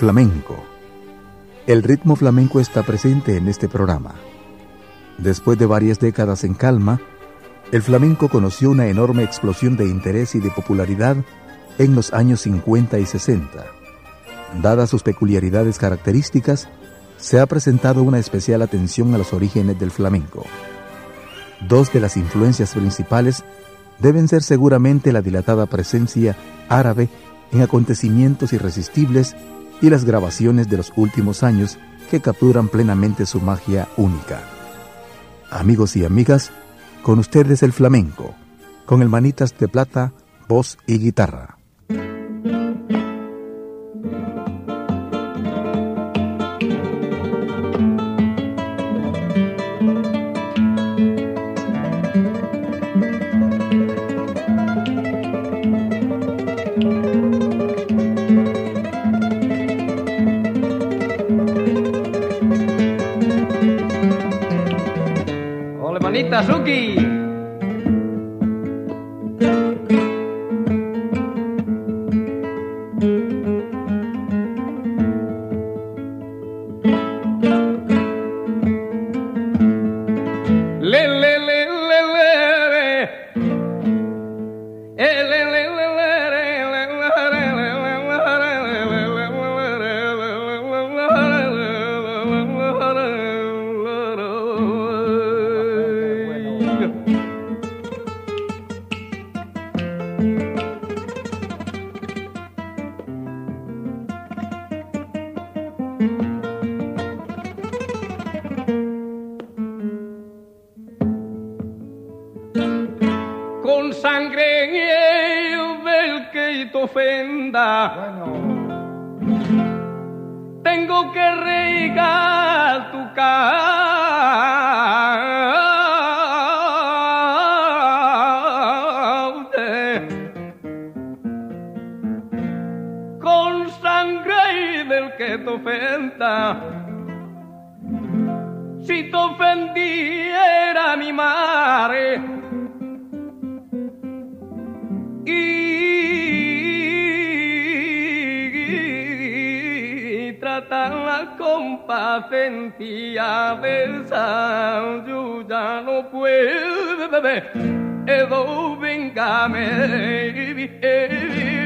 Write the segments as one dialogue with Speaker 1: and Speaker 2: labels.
Speaker 1: Flamenco. El ritmo flamenco está presente en este programa. Después de varias décadas en calma, el flamenco conoció una enorme explosión de interés y de popularidad en los años 50 y 60. Dadas sus peculiaridades características, se ha presentado una especial atención a los orígenes del flamenco. Dos de las influencias principales deben ser seguramente la dilatada presencia árabe en acontecimientos irresistibles y las grabaciones de los últimos años que capturan plenamente su magia única. Amigos y amigas, con ustedes el flamenco, con el manitas de plata, voz y guitarra.
Speaker 2: e venga me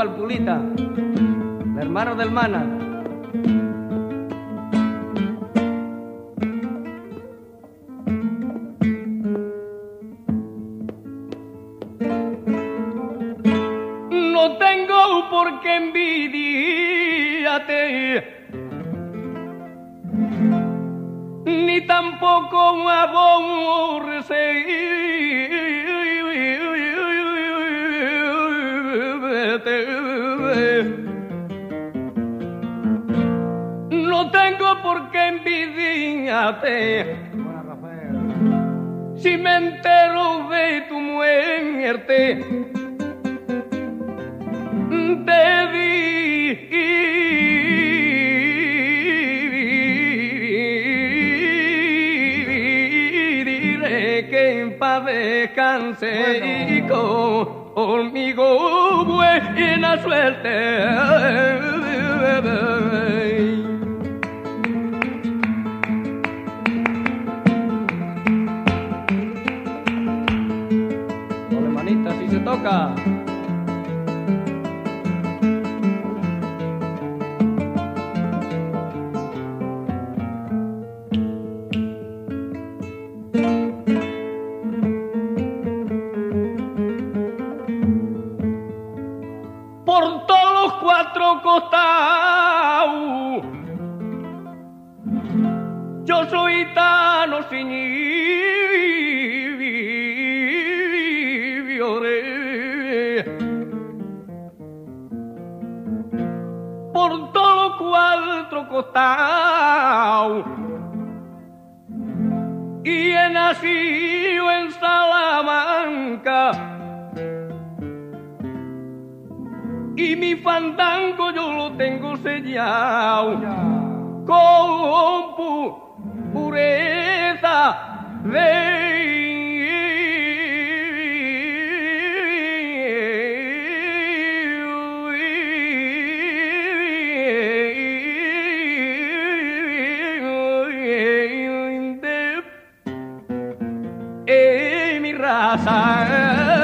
Speaker 2: al Pulita, hermano del Mana. No tengo por qué envidiarte, ni tampoco aborrecer porque envidiate. Si me entero de tu muerte, te diré que en paz descanse y conmigo buena suerte. Cuatro costados, yo soy tan sin y he nacido en Salamanca y mi fandango yo lo tengo sellado con pu pureza de mi raza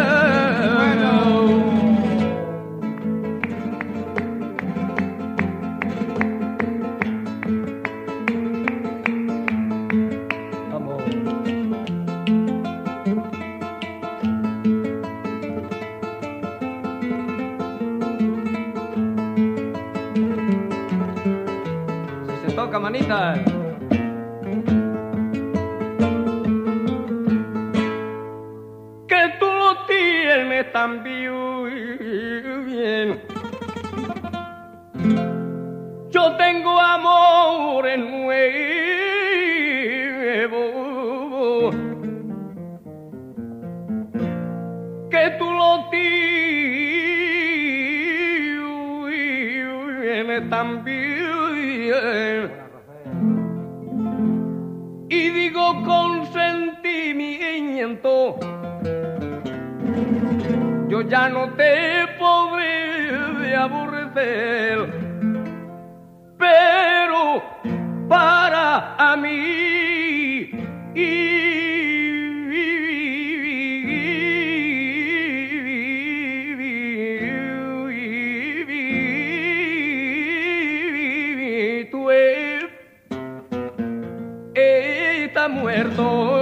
Speaker 2: yo ya no te podré de aborrecer, pero para a mí tú e- estás muerto.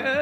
Speaker 2: forever.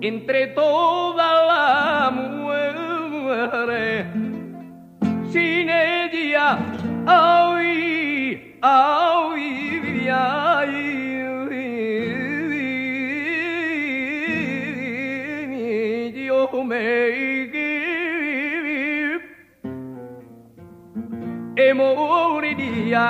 Speaker 2: entre todas las mujeres, sin ella, ay, ay, ay. Yo me e moriría.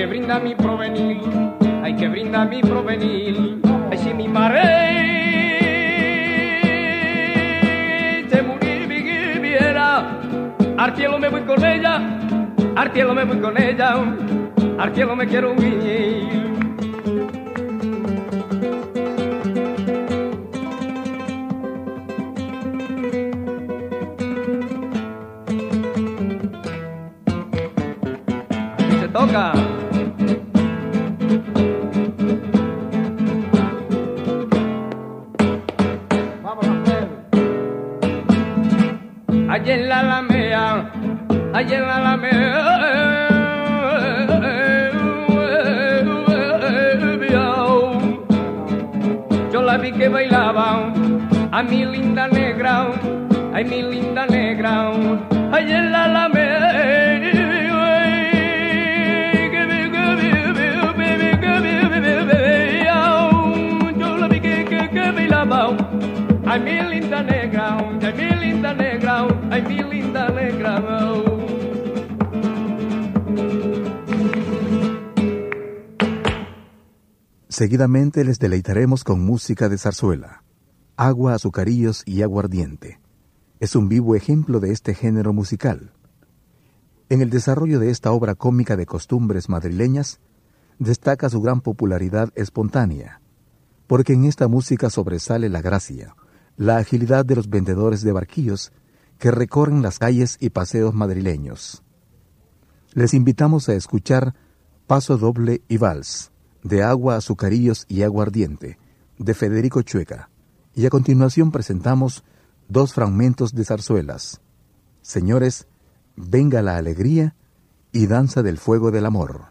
Speaker 2: Que brindar mi provenir, hay que brindar mi provenir, ay si mi mar se muriera, al cielo me voy con ella, al cielo me voy con ella, al cielo me quiero ir.
Speaker 1: Seguidamente les deleitaremos con música de zarzuela, agua, azucarillos y aguardiente. Es un vivo ejemplo de este género musical. En el desarrollo de esta obra cómica de costumbres madrileñas, destaca su gran popularidad espontánea, porque en esta música sobresale la gracia, la agilidad de los vendedores de barquillos que recorren las calles y paseos madrileños. Les invitamos a escuchar Paso Doble y Vals, de Agua, Azucarillos y Aguardiente, de Federico Chueca, y a continuación presentamos dos fragmentos de zarzuelas. Señores, venga la alegría y danza del fuego del amor.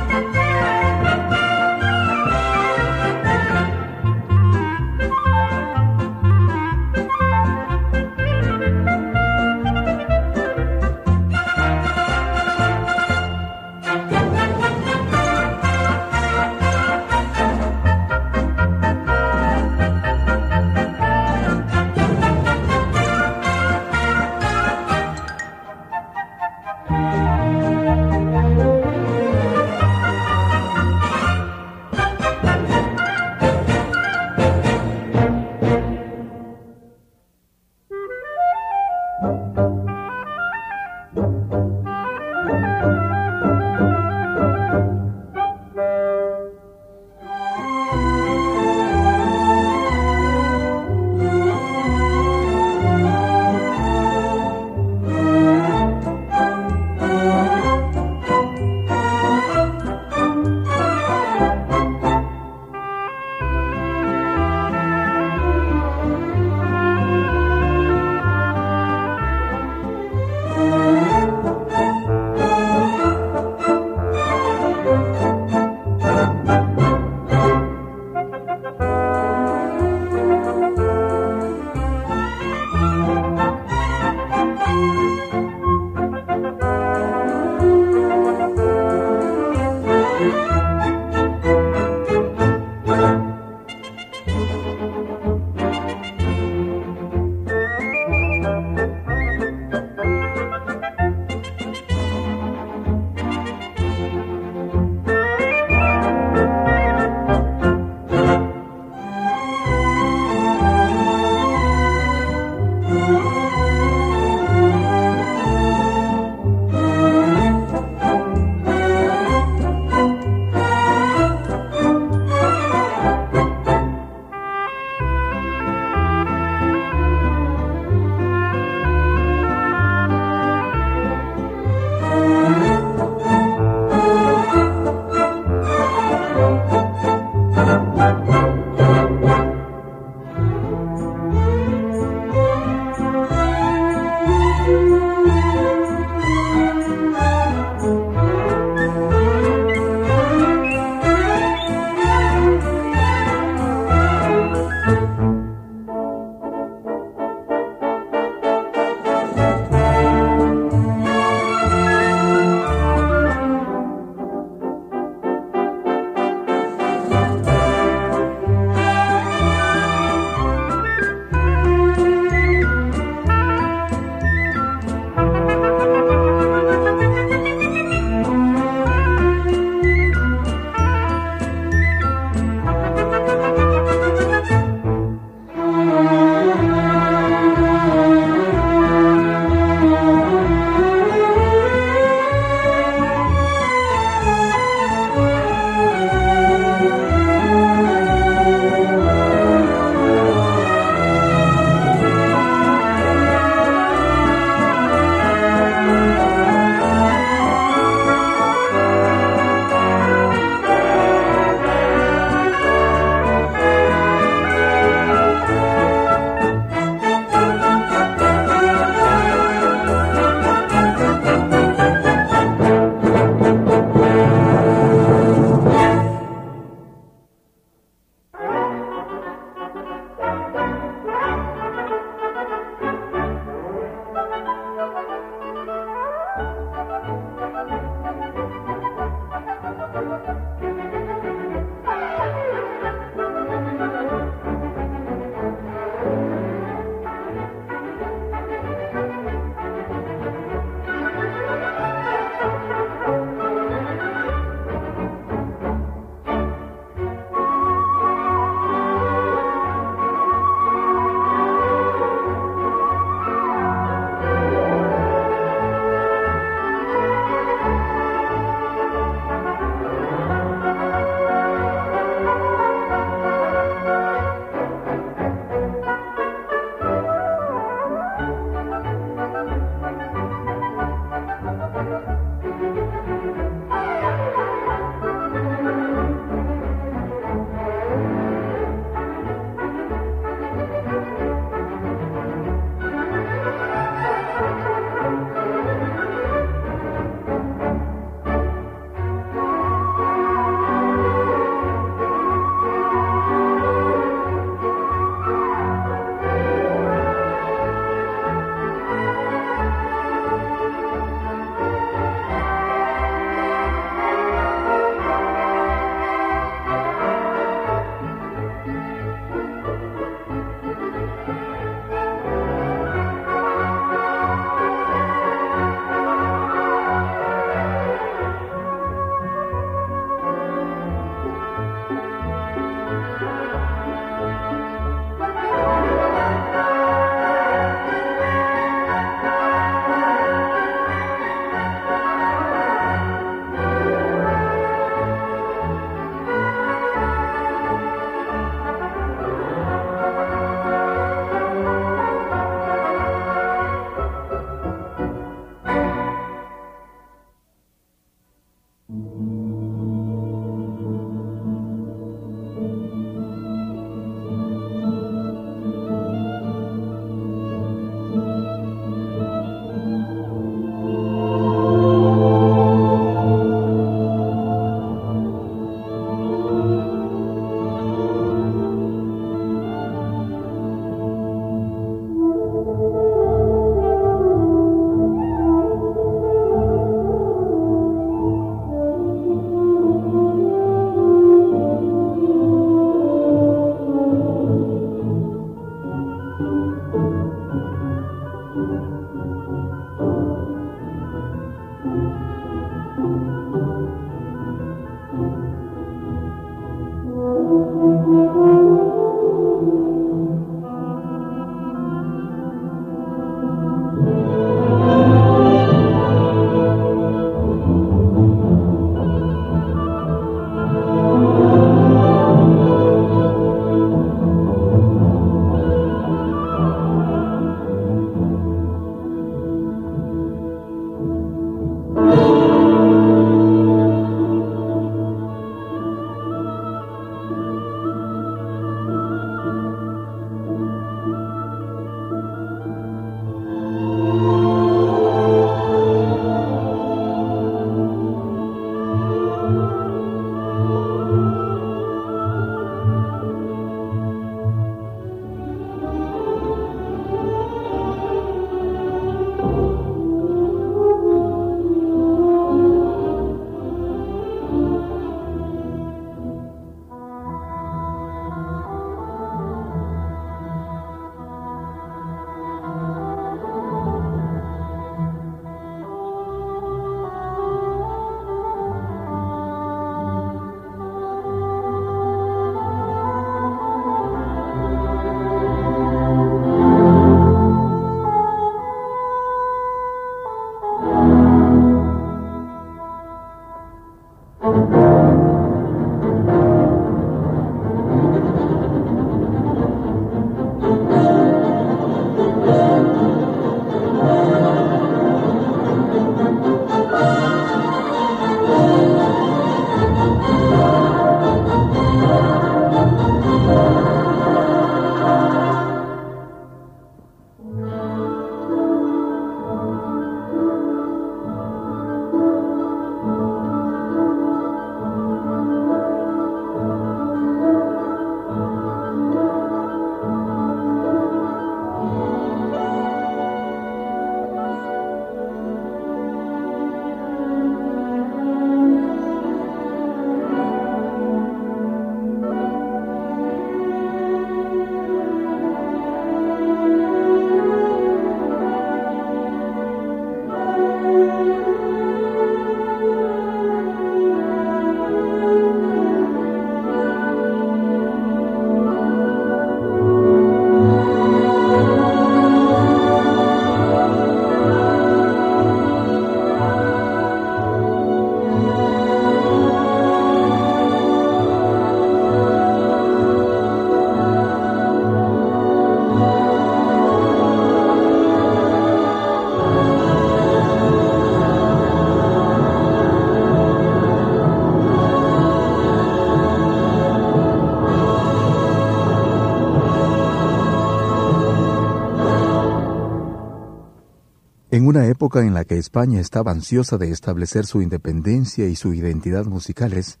Speaker 1: Época en la que España estaba ansiosa de establecer su independencia y su identidad musicales,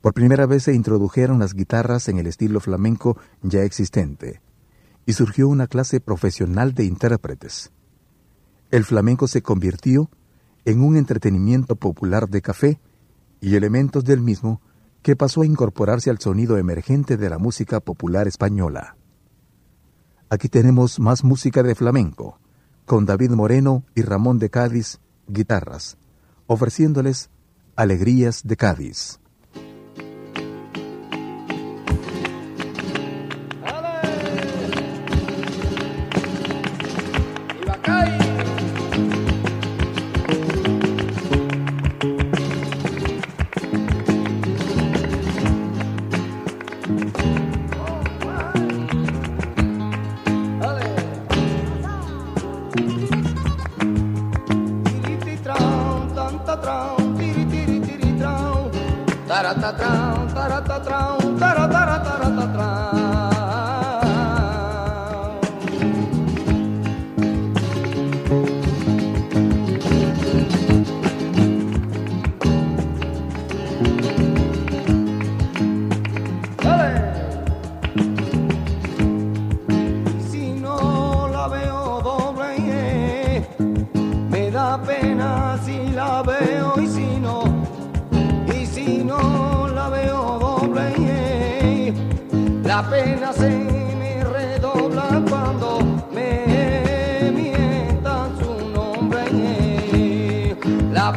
Speaker 1: por primera vez se introdujeron las guitarras en el estilo flamenco ya existente, y surgió una clase profesional de intérpretes. El flamenco se convirtió en un entretenimiento popular de café y elementos del mismo que pasó a incorporarse al sonido emergente de la música popular española. Aquí tenemos más música de flamenco, con David Moreno y Ramón de Cádiz, guitarras, ofreciéndoles Alegrías de Cádiz.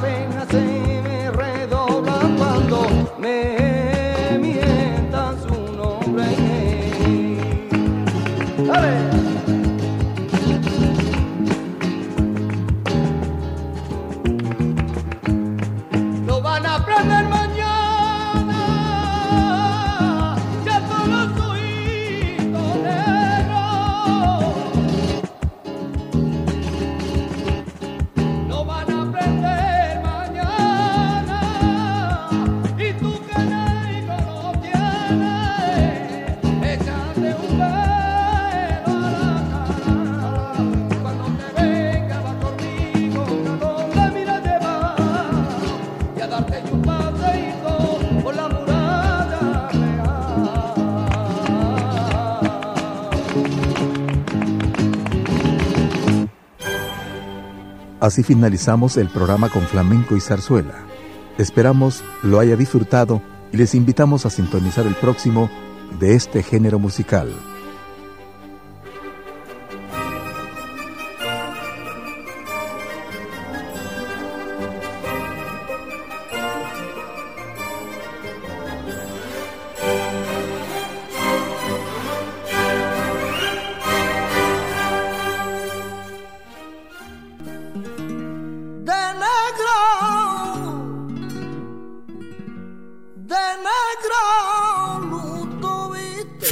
Speaker 1: nothing Así finalizamos el programa con flamenco y zarzuela. Esperamos lo haya disfrutado y les invitamos a sintonizar el próximo de este género musical.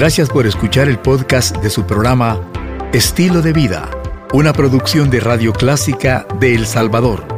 Speaker 1: Gracias por escuchar el podcast de su programa Estilo de Vida, una producción de Radio Clásica de El Salvador.